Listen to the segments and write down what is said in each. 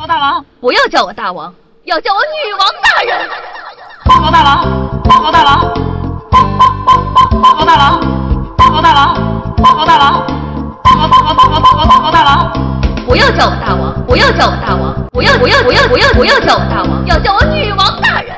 报告大王，不要叫我大王，要叫我女王大人。报告大王，报告大王，报报报报告大王，报告大王，报告大王，报告报告报告报告报告大王。不要叫我大王，不要叫我大王，不要不要不要不要不要叫我大王，要叫我女王大人。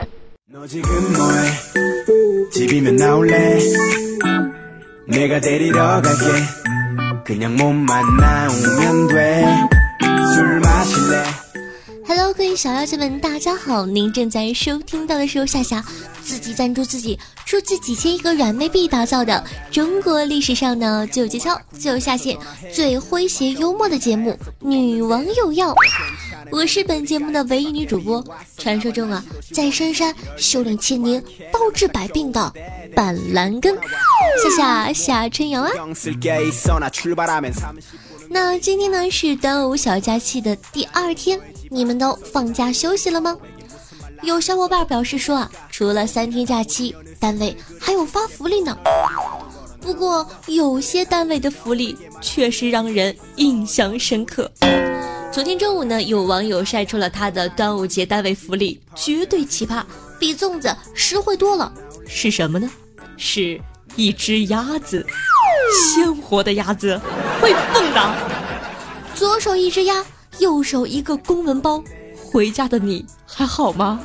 Hello，各位小妖精们，大家好！您正在收听到的是由夏夏自己赞助自己，出自几千亿个软妹币打造的中国历史上呢最有节操、最有下限、最诙谐幽默的节目《女王有药》。我是本节目的唯一女主播，传说中啊，在深山修炼千年，包治百病的板蓝根，夏夏夏春瑶啊。那今天呢是端午小假期的第二天，你们都放假休息了吗？有小伙伴表示说啊，除了三天假期，单位还有发福利呢。不过有些单位的福利确实让人印象深刻。昨天中午呢，有网友晒出了他的端午节单位福利，绝对奇葩，比粽子实惠多了。是什么呢？是一只鸭子，鲜活的鸭子，会蹦的。左手一只鸭，右手一个公文包回家的你还好吗？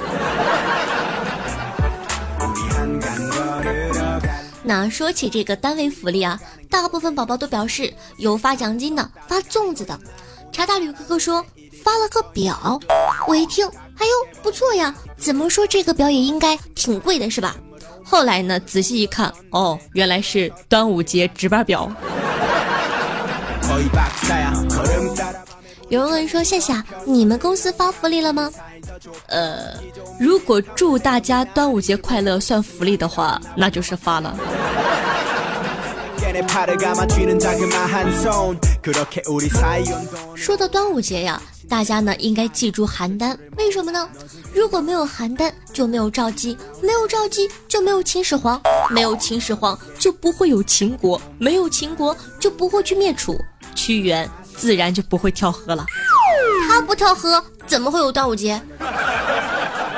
那说起这个单位福利啊大部分宝宝都表示有发奖金的发粽子的。查大吕哥哥说发了个表我一听哎呦不错呀怎么说这个表也应该挺贵的是吧？后来呢仔细一看哦原来是端午节值班表。有人问说夏夏你们公司发福利了吗？呃如果祝大家端午节快乐算福利的话那就是发了。说到端午节呀大家呢应该记住邯郸。为什么呢？如果没有邯郸就没有赵姬没有赵姬就没有秦始皇。没有秦始皇就不会有秦国没有秦国就不会去灭楚。屈原自然就不会跳河了。他不跳河，怎么会有端午节？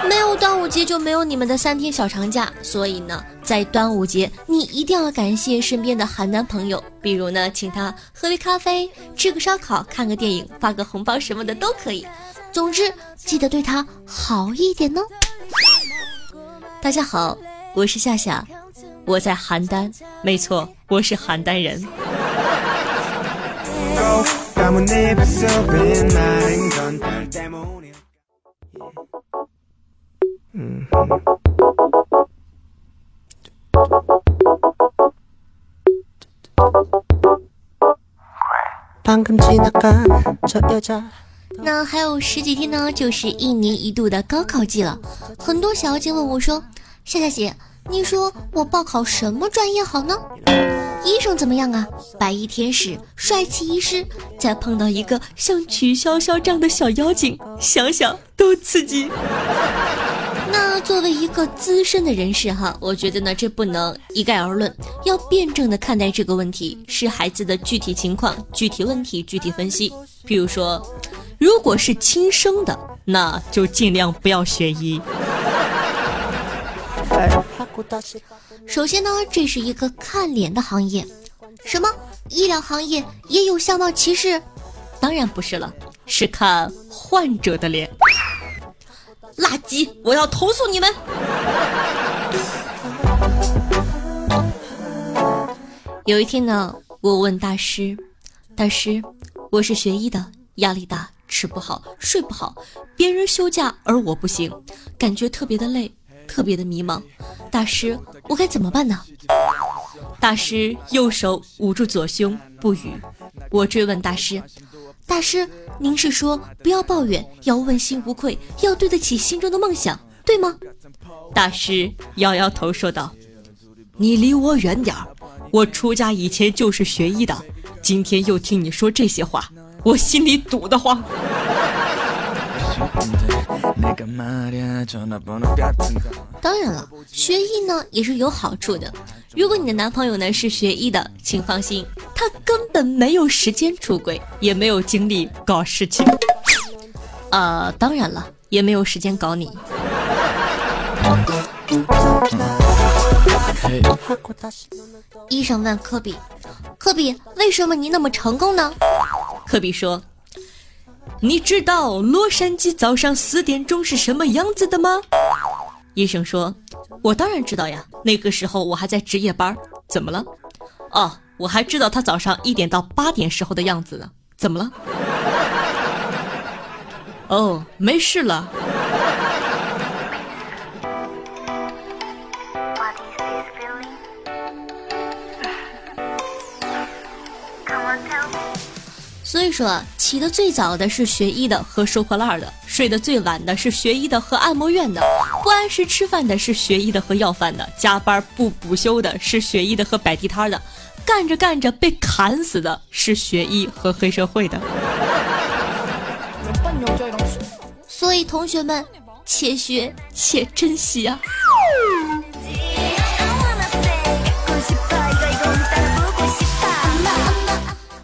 没有端午节就没有你们的三天小长假，所以呢，在端午节你一定要感谢身边的邯郸朋友，比如呢，请他喝杯咖啡、吃个烧烤、看个电影、发个红包什么的都可以。总之，记得对他好一点哦。大家好，我是夏夏，我在邯郸，没错，我是邯郸人。고 감은 입술 빛나는 건 별 때문이야 방금 지나간 저 여자 那还有十几天呢，就是一年一度的高考季了。很多小妖精问我说：“夏夏姐，你说我报考什么专业好呢？ 医生怎么样啊？白衣天使帅气医师再碰到一个像曲筱绡这样的小妖精想想都刺激。那作为一个资深的人士哈我觉得呢这不能一概而论。要辩证的看待这个问题是孩子的具体情况具体问题具体分析。比如说如果是亲生的那就尽量不要学医。哎首先呢，这是一个看脸的行业，什么医疗行业也有相貌歧视？当然不是了，是看患者的脸。垃圾！我要投诉你们！有一天呢，我问大师：“大师，我是学医的，压力大，吃不好，睡不好，别人休假而我不行，感觉特别的累，特别的迷茫。大师，我该怎么办呢？”大师右手捂住左胸，不语。我追问大师：“大师，您是说不要抱怨，要问心无愧，要对得起心中的梦想，对吗？”大师摇摇头说道：“你离我远点儿，我出家以前就是学医的，今天又听你说这些话，我心里堵得慌。”当然了学医呢也是有好处的。如果你的男朋友呢是学医的请放心他根本没有时间出轨也没有精力搞事情。啊当然了也没有时间搞你。医生问科比科比为什么你那么成功呢？科比说你知道洛杉矶早上四点钟是什么样子的吗？”医生说：“我当然知道呀，那个时候我还在值夜班。怎么了？哦，我还知道他早上一点到八点时候的样子呢。怎么了？哦，没事了。” 所以说，起得最早的是学医的和收破烂的，睡得最晚的是学医的和按摩院的，不按时吃饭的是学医的和要饭的，加班不补休的是学医的和摆地摊的，干着干着被砍死的是学医和黑社会的。所以同学们，且学且珍惜啊！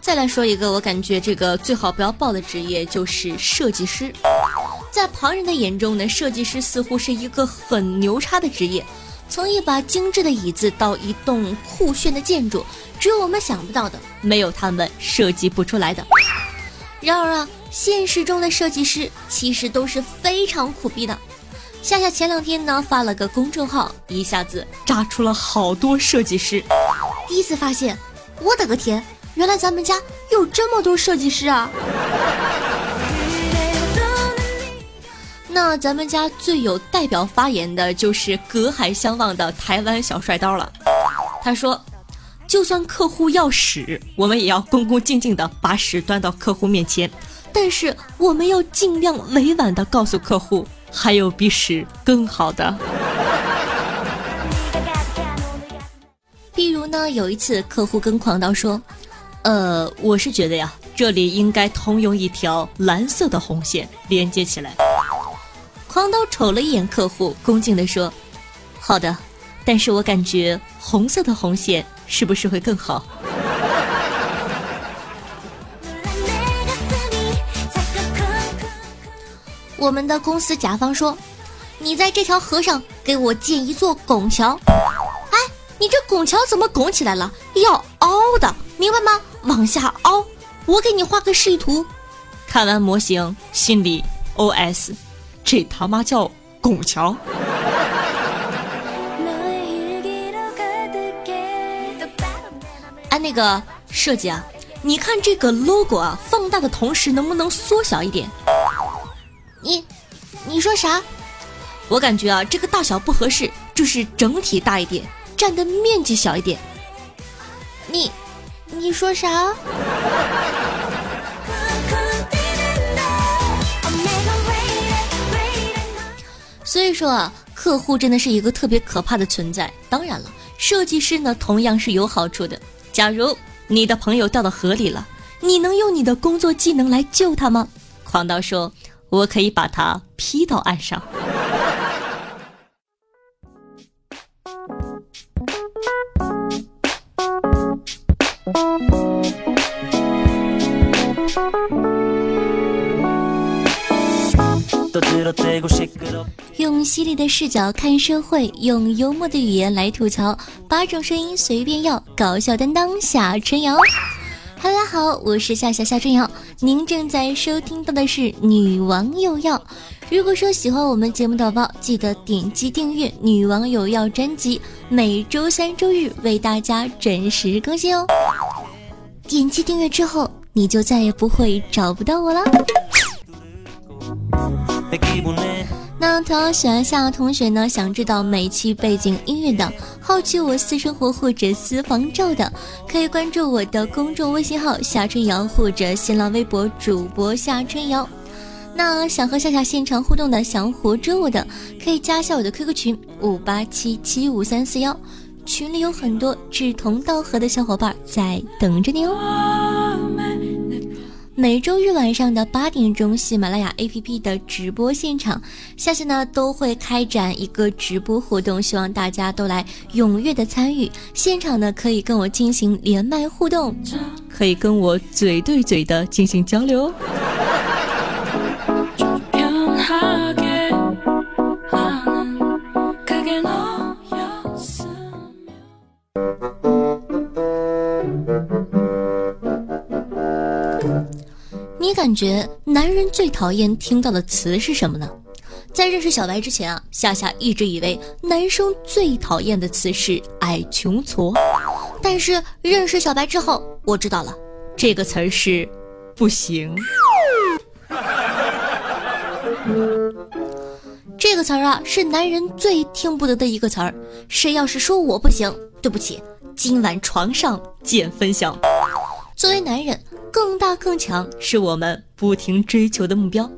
再来说一个，我感觉这个最好不要报的职业就是设计师。在旁人的眼中呢，设计师似乎是一个很牛叉的职业，从一把精致的椅子到一栋酷炫的建筑，只有我们想不到的，没有他们设计不出来的。然而啊，现实中的设计师其实都是非常苦逼的。夏夏前两天呢发了个公众号，一下子炸出了好多设计师。第一次发现，我的个天，原来咱们家有这么多设计师啊！那咱们家最有代表发言的就是隔海相望的台湾小帅刀了。他说：“就算客户要屎，我们也要恭恭敬敬的把屎端到客户面前，但是我们要尽量委婉的告诉客户，还有比屎更好的。”比如呢，有一次客户跟狂刀说：“呃，我是觉得呀，这里应该通用一条蓝色的红线连接起来。”狂刀瞅了一眼客户，恭敬地说：“好的，但是我感觉红色的红线是不是会更好？”我们的公司甲方说：“你在这条河上给我建一座拱桥。”哎，你这拱桥怎么拱起来了？要凹的，明白吗？往下凹。我给你画个示意图。看完模型，心里 OS：这他妈叫拱桥。哎，那个设计啊，你看这个 logo 啊，放大的同时能不能缩小一点？你，你说啥？我感觉啊，这个大小不合适，就是整体大一点，占的面积小一点。你，你说啥？所以说啊，客户真的是一个特别可怕的存在。当然了，设计师呢同样是有好处的。假如你的朋友掉到河里了，你能用你的工作技能来救他吗？狂刀说：“我可以把他劈到岸上。”用犀利的视角看社会，用幽默的语言来吐槽，八种声音随便要，搞笑担当夏春瑶。哈喽，大家好，我是夏夏夏春瑶，您正在收听到的是《女王又要》。如果说喜欢我们节目的宝宝，记得点击订阅《女王有药》专辑，每周三、周日为大家准时更新哦。点击订阅之后，你就再也不会找不到我了。那同样喜欢夏同学呢，想知道每期背景音乐的，好奇我私生活或者私房照的，可以关注我的公众微信号夏春瑶或者新浪微博主播夏春瑶。那想和夏夏现场互动的，想活捉我的，可以加下我的 QQ 群五八七七五三四幺，群里有很多志同道合的小伙伴在等着你哦。每周日晚上的八点钟，喜马拉雅 APP 的直播现场，夏夏呢都会开展一个直播活动，希望大家都来踊跃的参与。现场呢可以跟我进行连麦互动，可以跟我嘴对嘴的进行交流 你感觉男人最讨厌听到的词是什么呢？在认识小白之前啊，夏夏一直以为男生最讨厌的词是“矮穷矬”，但是认识小白之后，我知道了，这个词儿是“不行”。这个词儿啊，是男人最听不得的一个词儿。谁要是说我不行，对不起，今晚床上见分晓。作为男人，更大更强是我们不停追求的目标。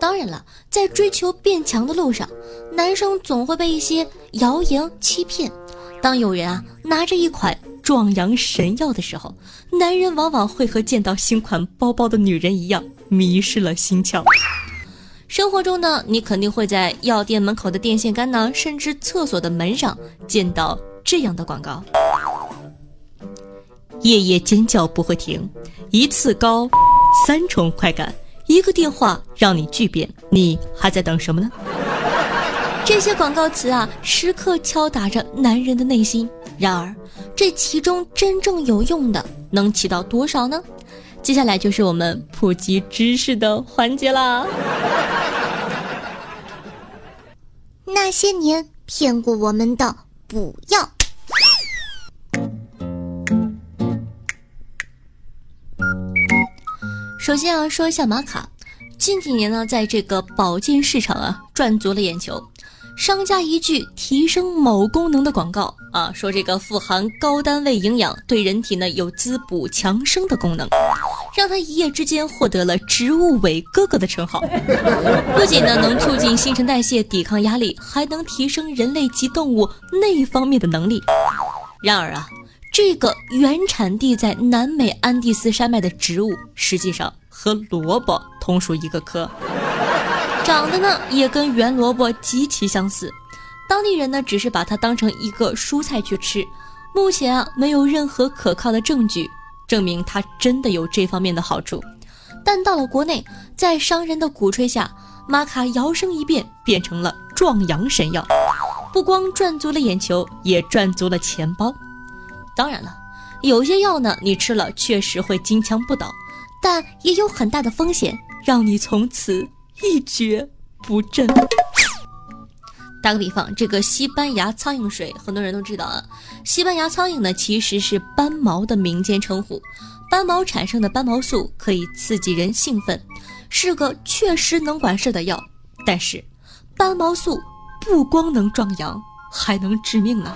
当然了，在追求变强的路上，男生总会被一些谣言欺骗。当有人啊拿着一款壮阳神药的时候，男人往往会和见到新款包包的女人一样，迷失了心窍。生活中呢，你肯定会在药店门口的电线杆呢，甚至厕所的门上见到这样的广告。夜夜尖叫不会停，一次高三重快感，一个电话让你巨变，你还在等什么呢？这些广告词啊，时刻敲打着男人的内心。然而，这其中真正有用的能起到多少呢？接下来就是我们普及知识的环节啦。那些年骗过我们的，不要。首先啊，说一下玛卡，近几年呢，在这个保健市场啊赚足了眼球。商家一句提升某功能的广告啊，说这个富含高单位营养，对人体呢有滋补强生的功能，让他一夜之间获得了植物伟哥哥的称号。不仅呢能促进新陈代谢、抵抗压力，还能提升人类及动物那方面的能力。然而啊，这个原产地在南美安第斯山脉的植物，实际上和萝卜同属一个科。长得呢也跟圆萝卜极其相似，当地人呢只是把它当成一个蔬菜去吃，目前啊没有任何可靠的证据证明它真的有这方面的好处。但到了国内，在商人的鼓吹下，玛卡摇身一变变成了壮阳神药，不光赚足了眼球，也赚足了钱包。当然了，有些药呢你吃了确实会金枪不倒，但也有很大的风险，让你从此。一蹶不振。打个比方，这个西班牙苍蝇水，很多人都知道啊。西班牙苍蝇呢，其实是斑毛的民间称呼。斑毛产生的斑毛素可以刺激人兴奋，是个确实能管事的药。但是，斑毛素不光能壮阳，还能致命呢。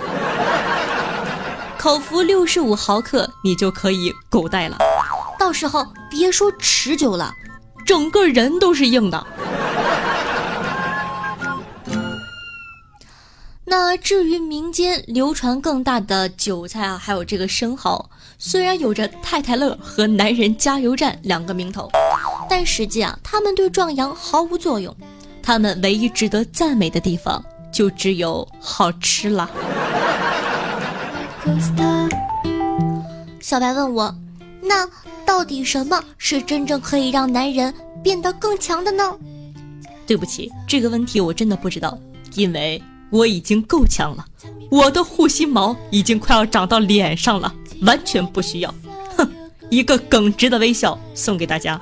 口服六十五毫克，你就可以狗带了。到时候别说持久了。整个人都是硬的。那至于民间流传更大的韭菜啊，还有这个生蚝，虽然有着太太乐和男人加油站两个名头，但实际啊，他们对壮阳毫无作用。他们唯一值得赞美的地方，就只有好吃了。小白问我。那到底什么是真正可以让男人变得更强的呢？对不起，这个问题我真的不知道，因为我已经够强了，我的护心毛已经快要长到脸上了，完全不需要。哼，一个耿直的微笑送给大家。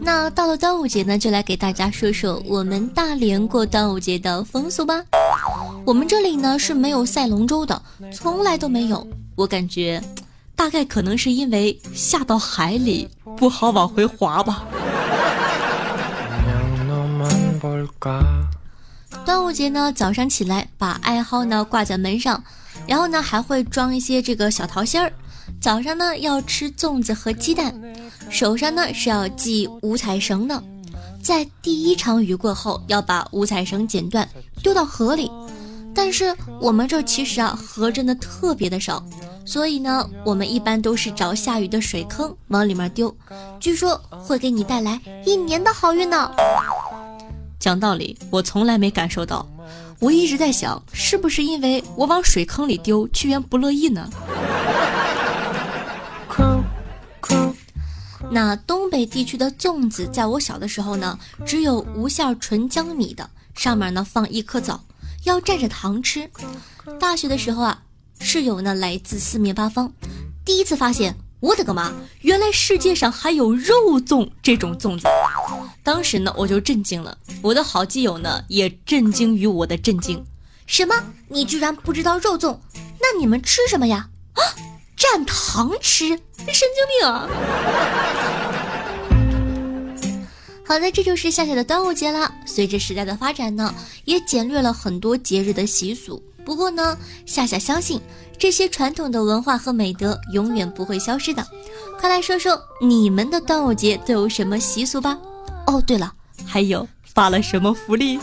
那到了端午节呢，就来给大家说说我们大连过端午节的风俗吧。我们这里呢是没有赛龙舟的，从来都没有。我感觉，大概可能是因为下到海里不好往回划吧。端午节呢，早上起来把艾蒿呢挂在门上，然后呢还会装一些这个小桃心儿。早上呢要吃粽子和鸡蛋，手上呢是要系五彩绳的。在第一场雨过后，要把五彩绳剪断，丢到河里。但是我们这其实啊，河真的特别的少，所以呢，我们一般都是找下雨的水坑往里面丢，据说会给你带来一年的好运呢。讲道理，我从来没感受到，我一直在想，是不是因为我往水坑里丢，屈原不乐意呢？那东北地区的粽子，在我小的时候呢，只有无馅纯江米的，上面呢放一颗枣，要蘸着糖吃。大学的时候啊，室友呢来自四面八方，第一次发现，我的个妈，原来世界上还有肉粽这种粽子。当时呢，我就震惊了，我的好基友呢也震惊于我的震惊。什么？你居然不知道肉粽？那你们吃什么呀？啊，蘸糖吃，神经病啊！好的，这就是夏夏的端午节了。随着时代的发展呢，也简略了很多节日的习俗。不过呢，夏夏相信这些传统的文化和美德永远不会消失的。快来说说你们的端午节都有什么习俗吧。哦，对了，还有发了什么福利？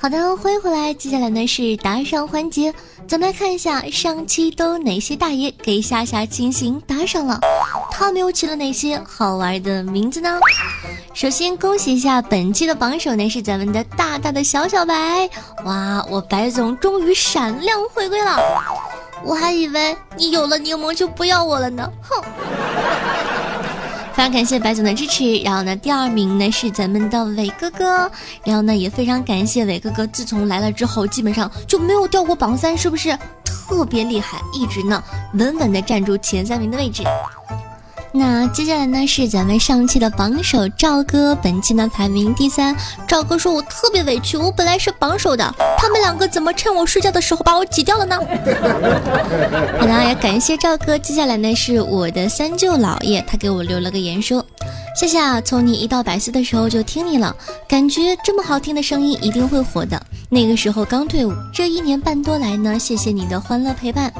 好的，欢迎回来。接下来呢是打赏环节，咱们来看一下上期都哪些大爷给夏夏进行打赏了，他们又起了哪些好玩的名字呢？首先恭喜一下本期的榜首呢是咱们的大大的小小白，哇，我白总终于闪亮回归了，我还以为你有了柠檬就不要我了呢，哼。非常感谢白总的支持，然后呢，第二名呢是咱们的伟哥哥，然后呢也非常感谢伟哥哥，自从来了之后，基本上就没有掉过榜三，是不是特别厉害？一直呢稳稳的站住前三名的位置。那接下来呢是咱们上期的榜首赵哥，本期呢排名第三。赵哥说：“我特别委屈，我本来是榜首的，他们两个怎么趁我睡觉的时候把我挤掉了呢？”好的，也感谢赵哥。接下来呢是我的三舅姥爷，他给我留了个言说：“夏夏，从你一到百思的时候就听你了，感觉这么好听的声音一定会火的。那个时候刚退伍，这一年半多来呢，谢谢你的欢乐陪伴。”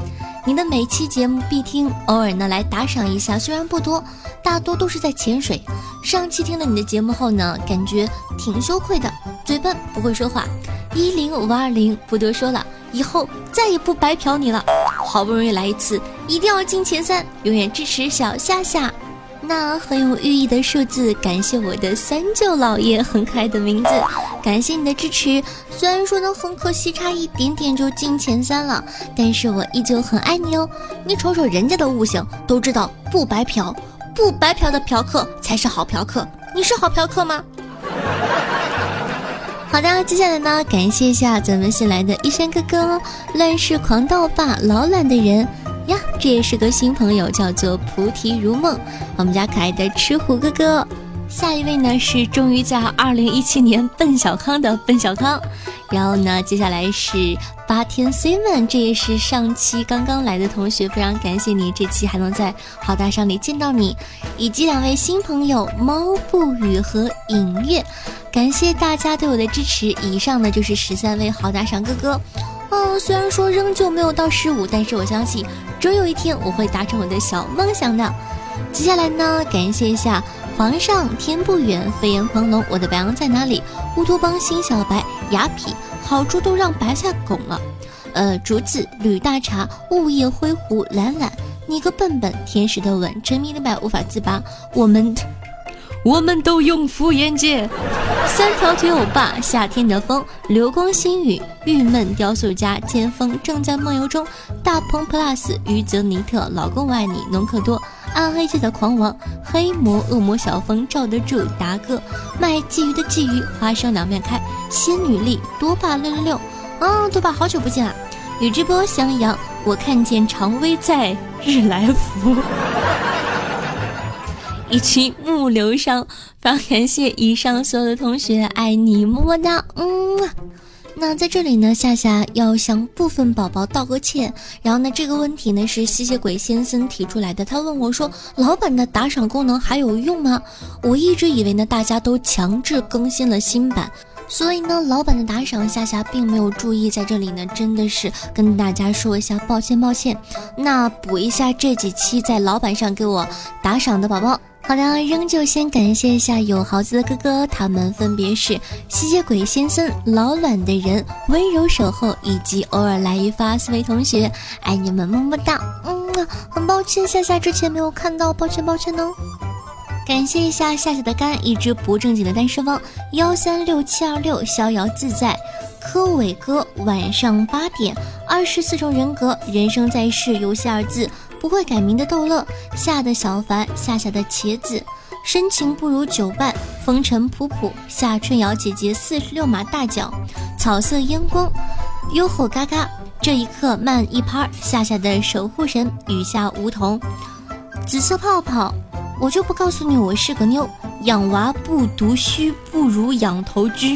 你的每期节目必听，偶尔呢来打赏一下，虽然不多，大多都是在潜水。上期听了你的节目后呢，感觉挺羞愧的，嘴笨不会说话。一零五二零不多说了，以后再也不白嫖你了。好不容易来一次，一定要进前三，永远支持小夏夏。那很有寓意的数字，感谢我的三舅老爷，很可爱的名字，感谢你的支持。虽然说呢很可惜，差一点点就进前三了，但是我依旧很爱你哦。你瞅瞅人家的悟性，都知道不白嫖，不白嫖的嫖客才是好嫖客。你是好嫖客吗？好的，接下来呢，感谢一下咱们新来的一山哥哥，乱世狂盗霸，老懒的人。呀，这也是个新朋友，叫做菩提如梦，我们家可爱的吃虎哥哥。下一位呢是终于在二零一七年奔小康的奔小康，然后呢接下来是八天 seven，这也是上期刚刚来的同学，非常感谢你，这期还能在好大上里见到你，以及两位新朋友猫不语和影月，感谢大家对我的支持。以上呢就是十三位好大赏哥哥。嗯，虽然说仍旧没有到十五，但是我相信，终有一天我会达成我的小梦想的。接下来呢，感谢一下皇上天不远，飞檐狂龙，我的白羊在哪里？乌托邦新小白，雅痞，好处都让白菜拱了。呃，竹子吕大茶，物业灰狐懒懒，你个笨笨，天使的吻，沉迷的白无法自拔，我们。我们都用敷衍戒，三条腿欧巴，夏天的风，流光星雨，郁闷雕塑家，剑锋正在梦游中，大鹏 plus，于泽尼特，老公我爱你，农克多，暗黑界的狂王，黑魔恶魔小风罩得住，达哥卖鲫鱼的鲫鱼，花生两面开，仙女力，多霸六六六，啊，多霸好久不见啊，宇智波襄阳，我看见常威在日来福。以及木流上，非常感谢以上所有的同学，爱你么么哒，嗯。那在这里呢，夏夏要向部分宝宝道个歉。然后呢，这个问题呢是吸血鬼先生提出来的，他问我说：“老板的打赏功能还有用吗？”我一直以为呢，大家都强制更新了新版。所以呢，老板的打赏夏夏并没有注意，在这里呢，真的是跟大家说一下抱歉抱歉。那补一下这几期在老板上给我打赏的宝宝。好的，仍旧先感谢一下有豪子的哥哥，他们分别是吸血鬼先生、老卵的人、温柔守候以及偶尔来一发四位同学，爱你们么么哒！嗯，很抱歉夏夏之前没有看到，抱歉抱歉呢。感谢一下夏夏的肝，一只不正经的单身汪，幺三六七二六逍遥自在，柯伟哥晚上八点，二十四种人格，人生在世，游戏二字。不会改名的逗乐，夏的小凡，夏夏的茄子，深情不如久伴，风尘仆仆，夏春瑶姐姐四十六码大脚，草色烟光，幽吼嘎嘎，这一刻慢一拍，夏夏的守护神，雨下梧桐，紫色泡泡，我就不告诉你我是个妞，养娃不读书，不如养头猪，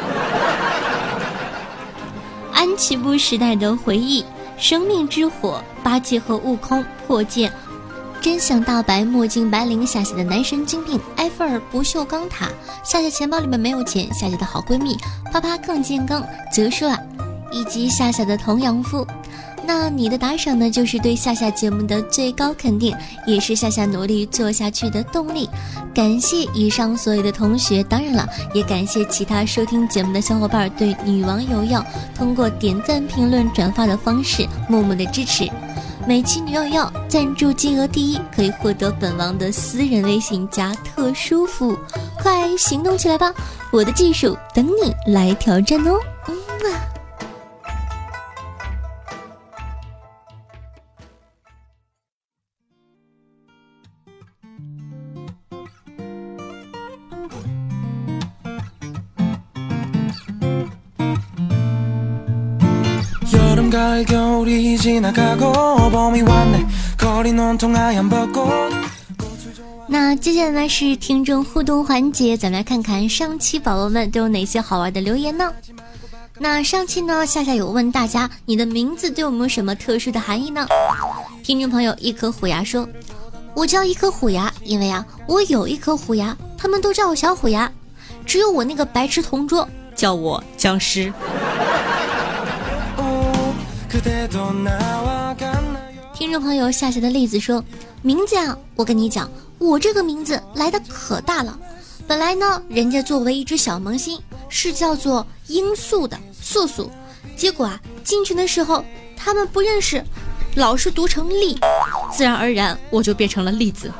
安琪布时代的回忆。生命之火，八戒和悟空破戒，真相大白，墨镜白灵，夏夏的男神经病，埃菲尔不锈钢塔，夏夏钱包里面没有钱，夏夏的好闺蜜，啪啪更健康，泽硕啊，以及夏夏的童养夫。那你的打赏呢，就是对夏夏节目的最高肯定，也是夏夏努力做下去的动力。感谢以上所有的同学，当然了，也感谢其他收听节目的小伙伴对女王有药通过点赞、评论、转发的方式默默的支持。每期女药药赞助金额第一，可以获得本王的私人微信加特殊服务，快行动起来吧！我的技术等你来挑战哦。嗯啊。那接下来呢是听众互动环节，咱们来看看上期宝宝们都有哪些好玩的留言呢？那上期呢，夏夏有问大家，你的名字对我们有什么特殊的含义呢？听众朋友一颗虎牙说，我叫一颗虎牙，因为啊，我有一颗虎牙，他们都叫我小虎牙，只有我那个白痴同桌叫我僵尸。听众朋友夏夏的例子说，名字啊，我跟你讲，我这个名字来的可大了。本来呢，人家作为一只小萌新是叫做罂粟的素素，结果啊，进群的时候他们不认识，老是读成栗，自然而然我就变成了栗子。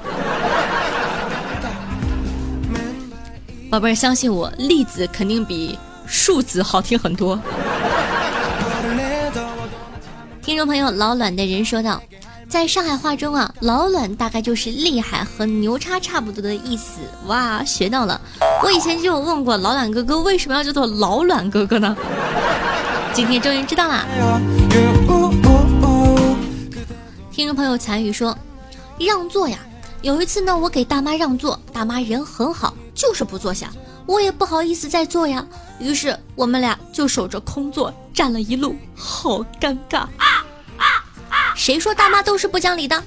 宝贝儿，相信我，栗子肯定比树子好听很多。听众朋友老卵的人说道，在上海话中啊，老卵大概就是厉害和牛叉差不多的意思。哇，学到了！我以前就有问过老卵哥哥为什么要叫做老卵哥哥呢？今天终于知道啦。听众朋友残雨说，让座呀。有一次呢，我给大妈让座，大妈人很好，就是不坐下，我也不好意思再坐呀。于是我们俩就守着空座站了一路，好尴尬。谁说大妈都是不讲理的？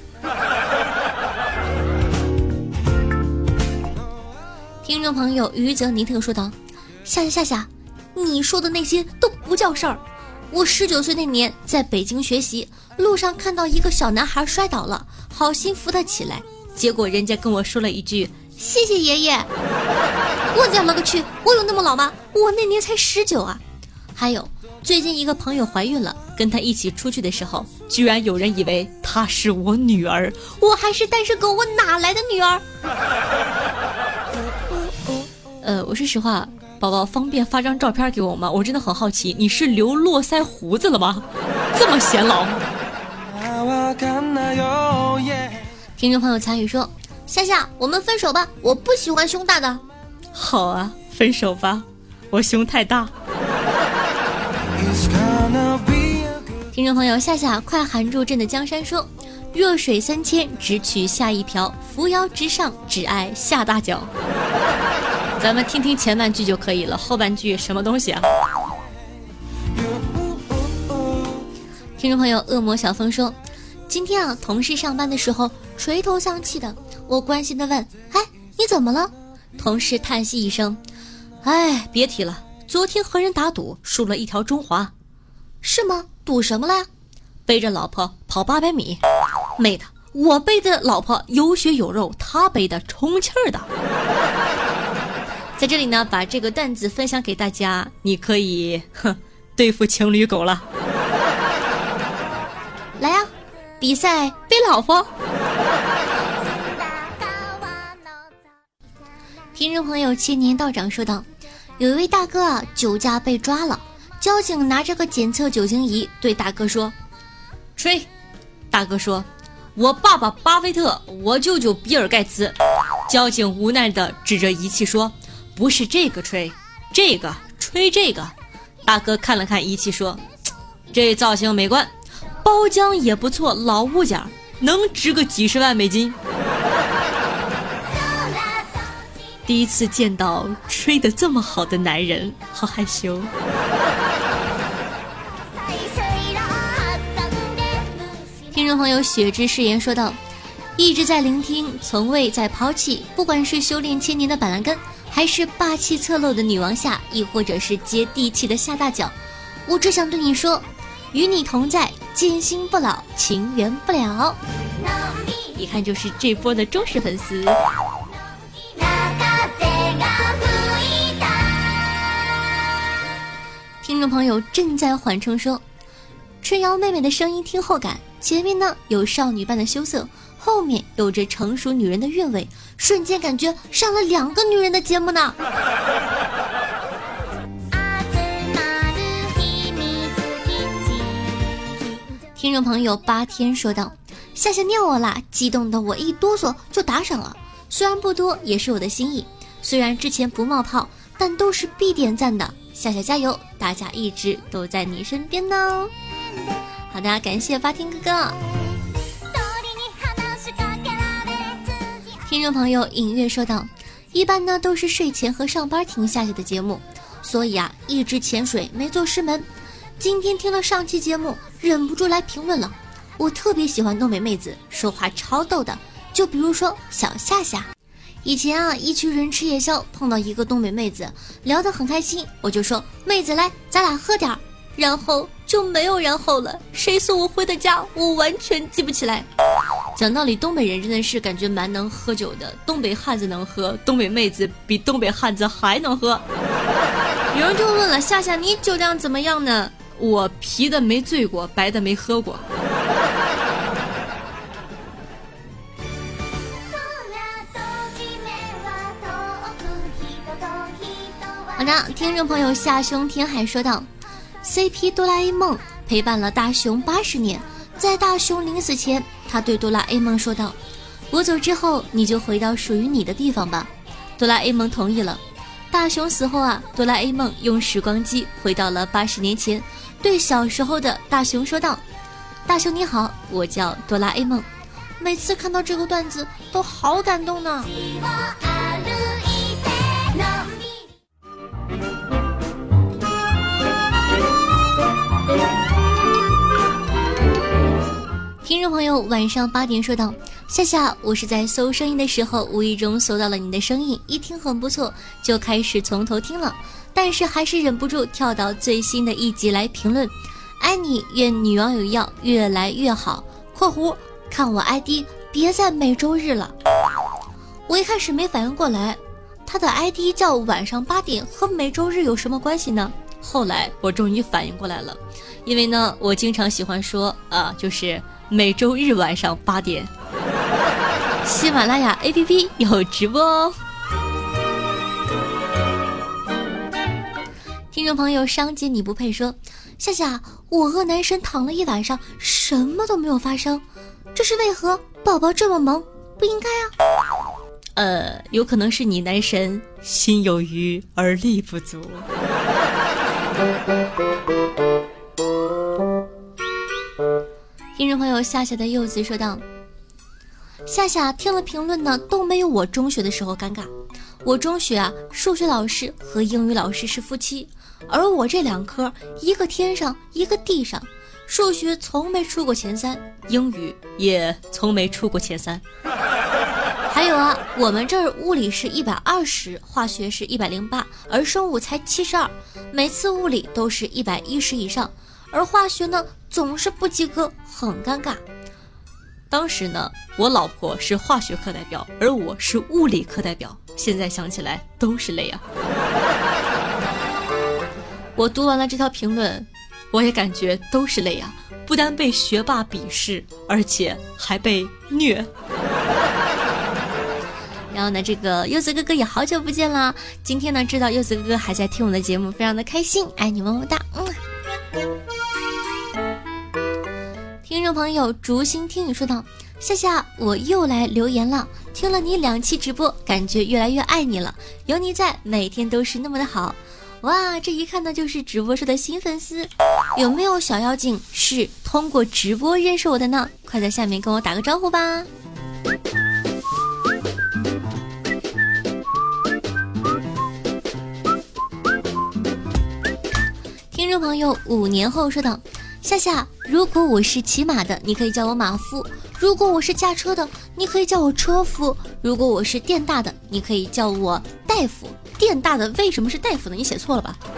听众朋友于泽尼特说道：“夏夏夏夏，你说的那些都不叫事儿。我十九岁那年在北京学习，路上看到一个小男孩摔倒了，好心扶他起来，结果人家跟我说了一句‘谢谢爷爷’。我讲了个去，我有那么老吗？我那年才十九啊。还有。”最近一个朋友怀孕了，跟他一起出去的时候，居然有人以为她是我女儿，我还是单身狗，我哪来的女儿？呃，我说实话，宝宝方便发张照片给我吗？我真的很好奇，你是留络腮胡子了吗？这么显老？听众朋友参与说，夏夏，我们分手吧，我不喜欢胸大的。好啊，分手吧，我胸太大。听众朋友，夏夏快含住朕的江山说：“弱水三千，只取下一瓢；扶摇直上，只爱下大脚。”咱们听听前半句就可以了，后半句什么东西啊？听众朋友，恶魔小峰说：“今天啊，同事上班的时候垂头丧气的，我关心的问：‘哎，你怎么了？’同事叹息一声：‘哎，别提了，昨天和人打赌，输了一条中华。’是吗？”赌什么了？背着老婆跑八百米，妹的，我背的老婆有血有肉，他背的充气儿的。在这里呢，把这个段子分享给大家，你可以哼对付情侣狗了。来呀，比赛背老婆。听众朋友，千年道长说道：“有一位大哥啊，酒驾被抓了，交警拿着个检测酒精仪对大哥说：‘吹。’大哥说：‘我爸爸巴菲特，我舅舅比尔盖茨。’交警无奈的指着仪器说：‘不是这个吹，这个吹这个。’大哥看了看仪器说：‘这造型美观，包浆也不错，老物件，能值个几十万美金。’”第一次见到吹得这么好的男人，好害羞。听众朋友雪之誓言说道：“一直在聆听，从未在抛弃。不管是修炼千年的板蓝根，还是霸气侧漏的女王夏，亦或者是接地气的夏大脚，我只想对你说，与你同在，剑心不老，情缘不了。一看就是这波的忠实粉丝。”众朋友正在缓冲说：“春瑶妹妹的声音听后感，前面呢有少女般的羞涩，后面有着成熟女人的韵味，瞬间感觉上了两个女人的节目呢。”听众朋友八天说道：“夏夏尿我啦，激动的我一哆嗦就打赏了，虽然不多，也是我的心意。虽然之前不冒泡，但都是必点赞的。夏夏加油，大家一直都在你身边呢。好的，感谢发听哥哥。听众朋友隐约说道：“一般呢都是睡前和上班听夏夏的节目，所以啊一直潜水没做师门。今天听了上期节目，忍不住来评论了。我特别喜欢东北妹子，说话超逗的，就比如说小夏夏。以前啊，一群人吃夜宵，碰到一个东北妹子，聊得很开心，我就说妹子来，咱俩喝点儿，然后就没有然后了。谁送我回的家，我完全记不起来。讲道理，东北人真的是感觉蛮能喝酒的，东北汉子能喝，东北妹子比东北汉子还能喝。有人就问了，夏夏你酒量怎么样呢？我啤的没醉过，白的没喝过。听众朋友夏兄天海说道：“CP 哆啦 A 梦陪伴了大雄八十年，在大雄临死前，他对哆啦 A 梦说道：‘我走之后，你就回到属于你的地方吧。’哆啦 A 梦同意了。大雄死后啊，哆啦 A 梦用时光机回到了八十年前，对小时候的大雄说道：‘大雄你好，我叫哆啦 A 梦。’每次看到这个段子，都好感动呢。”众朋友，晚上八点说道：“夏夏，我是在搜声音的时候，无意中搜到了你的声音，一听很不错，就开始从头听了，但是还是忍不住跳到最新的一集来评论。爱你，愿女网友要越来越好。（括弧看我 ID，别在每周日了。）我一开始没反应过来，他的 ID 叫晚上八点，和每周日有什么关系呢？后来我终于反应过来了，因为呢，我经常喜欢说啊，就是。每周日晚上八点，喜马拉雅 APP 有直播哦。听众朋友，商姐你不配说，夏夏，我和男神躺了一晚上，什么都没有发生，这是为何？宝宝这么萌，不应该啊。呃，有可能是你男神心有余而力不足。听众朋友夏夏的柚子说道：“夏夏听了评论呢，都没有我中学的时候尴尬。我中学啊，数学老师和英语老师是夫妻，而我这两科一个天上一个地上，数学从没出过前三，英语也从没出过前三。还有啊，我们这儿物理是一百二十，化学是一百零八，而生物才七十二，每次物理都是一百一十以上。”而化学呢，总是不及格，很尴尬。当时呢，我老婆是化学课代表，而我是物理课代表。现在想起来都是泪啊！我读完了这条评论，我也感觉都是泪啊！不但被学霸鄙视，而且还被虐。然后呢，这个柚子哥哥也好久不见了。今天呢，知道柚子哥哥还在听我的节目，非常的开心，爱你么么哒，嗯。听众朋友竹心听雨说道：“夏夏，我又来留言了，听了你两期直播，感觉越来越爱你了。有你在，每天都是那么的好。哇，这一看呢就是直播室的新粉丝。有没有小妖精是通过直播认识我的呢？快在下面跟我打个招呼吧。”听众朋友，五年后说道：“夏夏，如果我是骑马的，你可以叫我马夫；如果我是驾车的，你可以叫我车夫；如果我是电大的，你可以叫我大夫。电大的为什么是大夫呢？你写错了吧？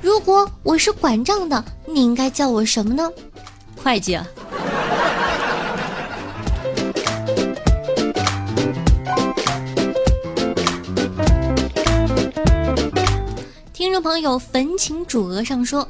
如果我是管账的，你应该叫我什么呢？会计啊。”众朋友，焚情主额上说，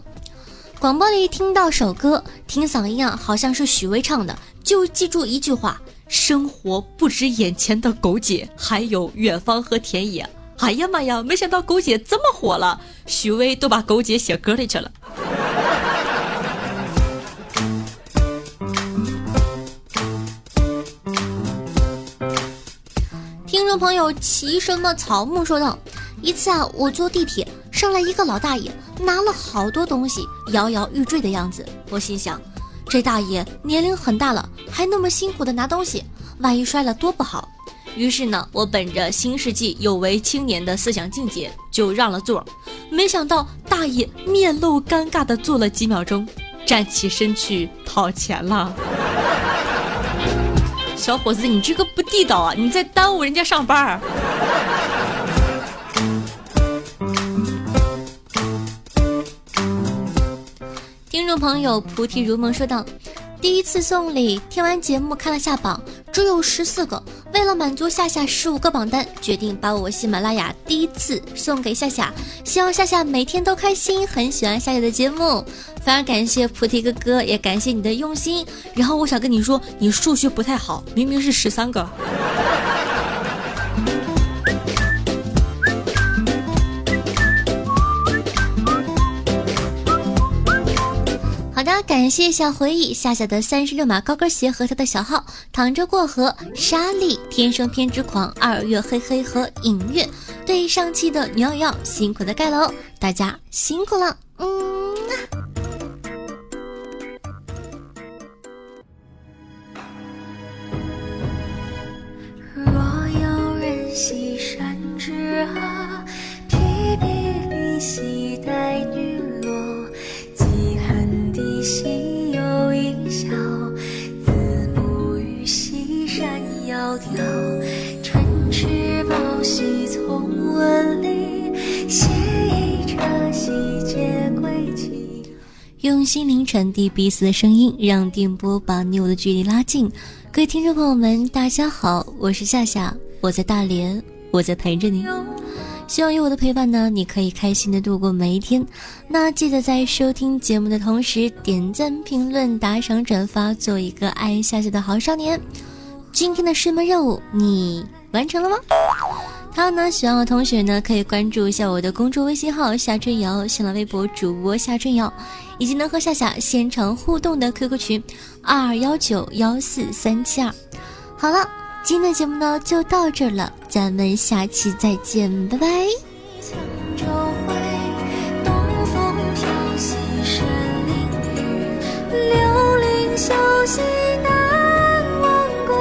广播里听到首歌，听嗓音啊，好像是许巍唱的，就记住一句话：生活不止眼前的苟姐，还有远方和田野。哎呀妈呀，没想到狗姐这么火了，许巍都把狗姐写歌里去了。听众朋友，骑什么草木说道，一次啊，我坐地铁。上来一个老大爷，拿了好多东西，摇摇欲坠的样子。我心想，这大爷年龄很大了，还那么辛苦的拿东西，万一摔了多不好。于是呢，我本着新世纪有为青年的思想境界，就让了座。没想到大爷面露尴尬的坐了几秒钟，站起身去讨钱了。小伙子，你这个不地道啊！你在耽误人家上班朋友菩提如梦说道：“第一次送礼，听完节目看了下榜，只有十四个。为了满足夏夏十五个榜单，决定把我喜马拉雅第一次送给夏夏。希望夏夏每天都开心，很喜欢夏夏的节目。非常感谢菩提哥哥，也感谢你的用心。然后我想跟你说，你数学不太好，明明是十三个。”好的，感谢小回忆夏夏的三十六码高跟鞋和他的小号躺着过河沙粒天生偏执狂二月黑黑和影月对上期的鸟瑶辛苦的盖楼，大家辛苦了，嗯。若有人西山之阿，提笔离兮心有一笑，子母于西山窈窕。趁赤宝兮从文里，携一车兮皆归期。用心灵传递彼此的声音，让电波把你我的距离拉近。各位听众朋友们，大家好，我是夏夏，我在大连，我在陪着你。希望有我的陪伴呢，你可以开心的度过每一天。那记得在收听节目的同时，点赞、评论、打赏、转发，做一个爱夏夏的好少年。今天的师门任务你完成了吗？还有呢，喜欢我的同学呢，可以关注一下我的公众微信号夏春瑶，新浪微博主播夏春瑶，以及能和夏夏现场互动的 QQ 群二二幺九幺四三七二。好了，今天的节目呢就到这了，咱们下期再见，拜拜。东风飘兮神灵雨，刘伶秀兮南王归。